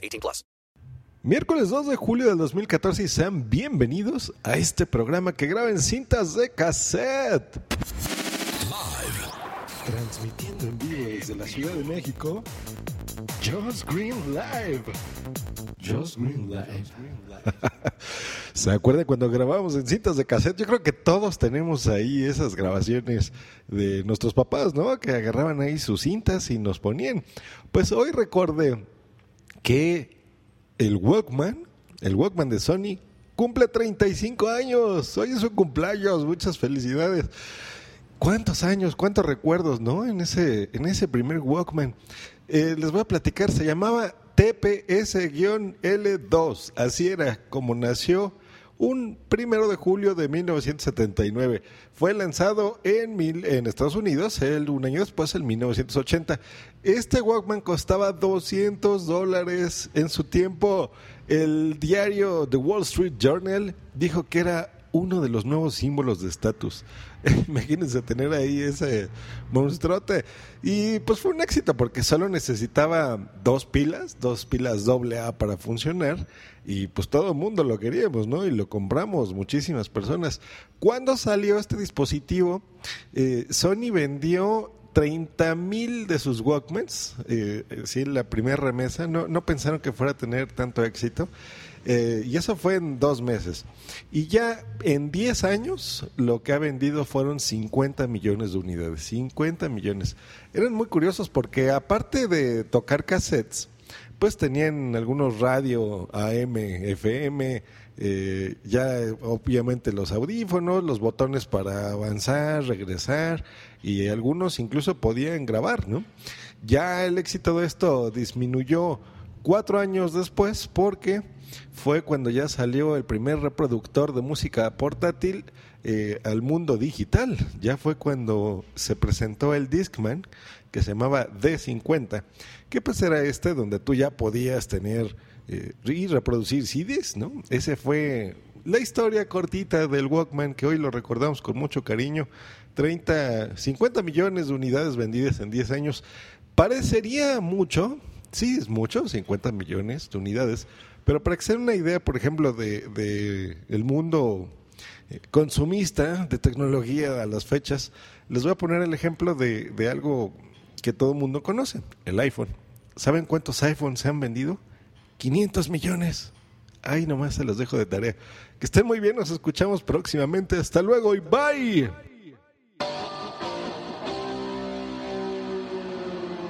18 plus. Miércoles 2 de julio del 2014 y sean bienvenidos a este programa que graba en cintas de cassette. Transmitiendo en vivo desde la Ciudad de México, Joss Green Live. Joss Green Live. ¿Se acuerdan cuando grabábamos en cintas de cassette? Yo creo que todos tenemos ahí esas grabaciones de nuestros papás, ¿no? Que agarraban ahí sus cintas y nos ponían. Pues hoy recordé que el Walkman, el Walkman de Sony, cumple 35 años. Hoy es su cumpleaños. Muchas felicidades. ¿Cuántos años, cuántos recuerdos, no? En ese, en ese primer Walkman. Eh, les voy a platicar, se llamaba TPS-L2. Así era como nació un primero de julio de 1979. Fue lanzado en, mil, en Estados Unidos un año después, en 1980. Este Walkman costaba 200 dólares en su tiempo. El diario The Wall Street Journal dijo que era uno de los nuevos símbolos de estatus. Imagínense tener ahí ese monstruote. Y pues fue un éxito porque solo necesitaba dos pilas, dos pilas doble A para funcionar. Y pues todo el mundo lo queríamos, ¿no? Y lo compramos, muchísimas personas. Cuando salió este dispositivo, eh, Sony vendió 30 mil de sus Walkmans, eh, sí, la primera remesa, no, no pensaron que fuera a tener tanto éxito. Eh, y eso fue en dos meses. Y ya en 10 años lo que ha vendido fueron 50 millones de unidades. 50 millones. Eran muy curiosos porque aparte de tocar cassettes, pues tenían algunos radio AM, FM, eh, ya obviamente los audífonos, los botones para avanzar, regresar y algunos incluso podían grabar, ¿no? Ya el éxito de esto disminuyó cuatro años después porque fue cuando ya salió el primer reproductor de música portátil eh, al mundo digital. Ya fue cuando se presentó el Discman, que se llamaba D50, que pues era este donde tú ya podías tener eh, y reproducir CDs, ¿no? Ese fue la historia cortita del Walkman que hoy lo recordamos con mucho cariño. 30, 50 millones de unidades vendidas en 10 años. Parecería mucho, sí es mucho, 50 millones de unidades, pero para que se den una idea, por ejemplo, de, de el mundo eh, consumista de tecnología a las fechas, les voy a poner el ejemplo de, de algo que todo el mundo conoce, el iPhone. ¿Saben cuántos iPhones se han vendido? 500 millones. Ay, nomás se los dejo de tarea. Que estén muy bien, nos escuchamos próximamente. Hasta luego y bye.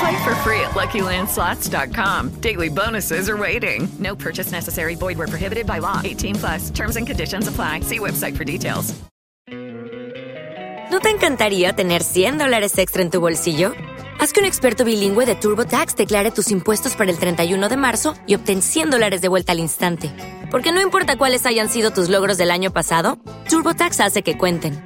Play for free at LuckyLandSlots.com. Daily bonuses are waiting. No purchase necessary. Void where prohibited by law. 18 plus. Terms and conditions apply. See website for details. ¿No te encantaría tener 100 dólares extra en tu bolsillo? Haz que un experto bilingüe de TurboTax declare tus impuestos para el 31 de marzo y obtén 100 dólares de vuelta al instante. Porque no importa cuáles hayan sido tus logros del año pasado, TurboTax hace que cuenten.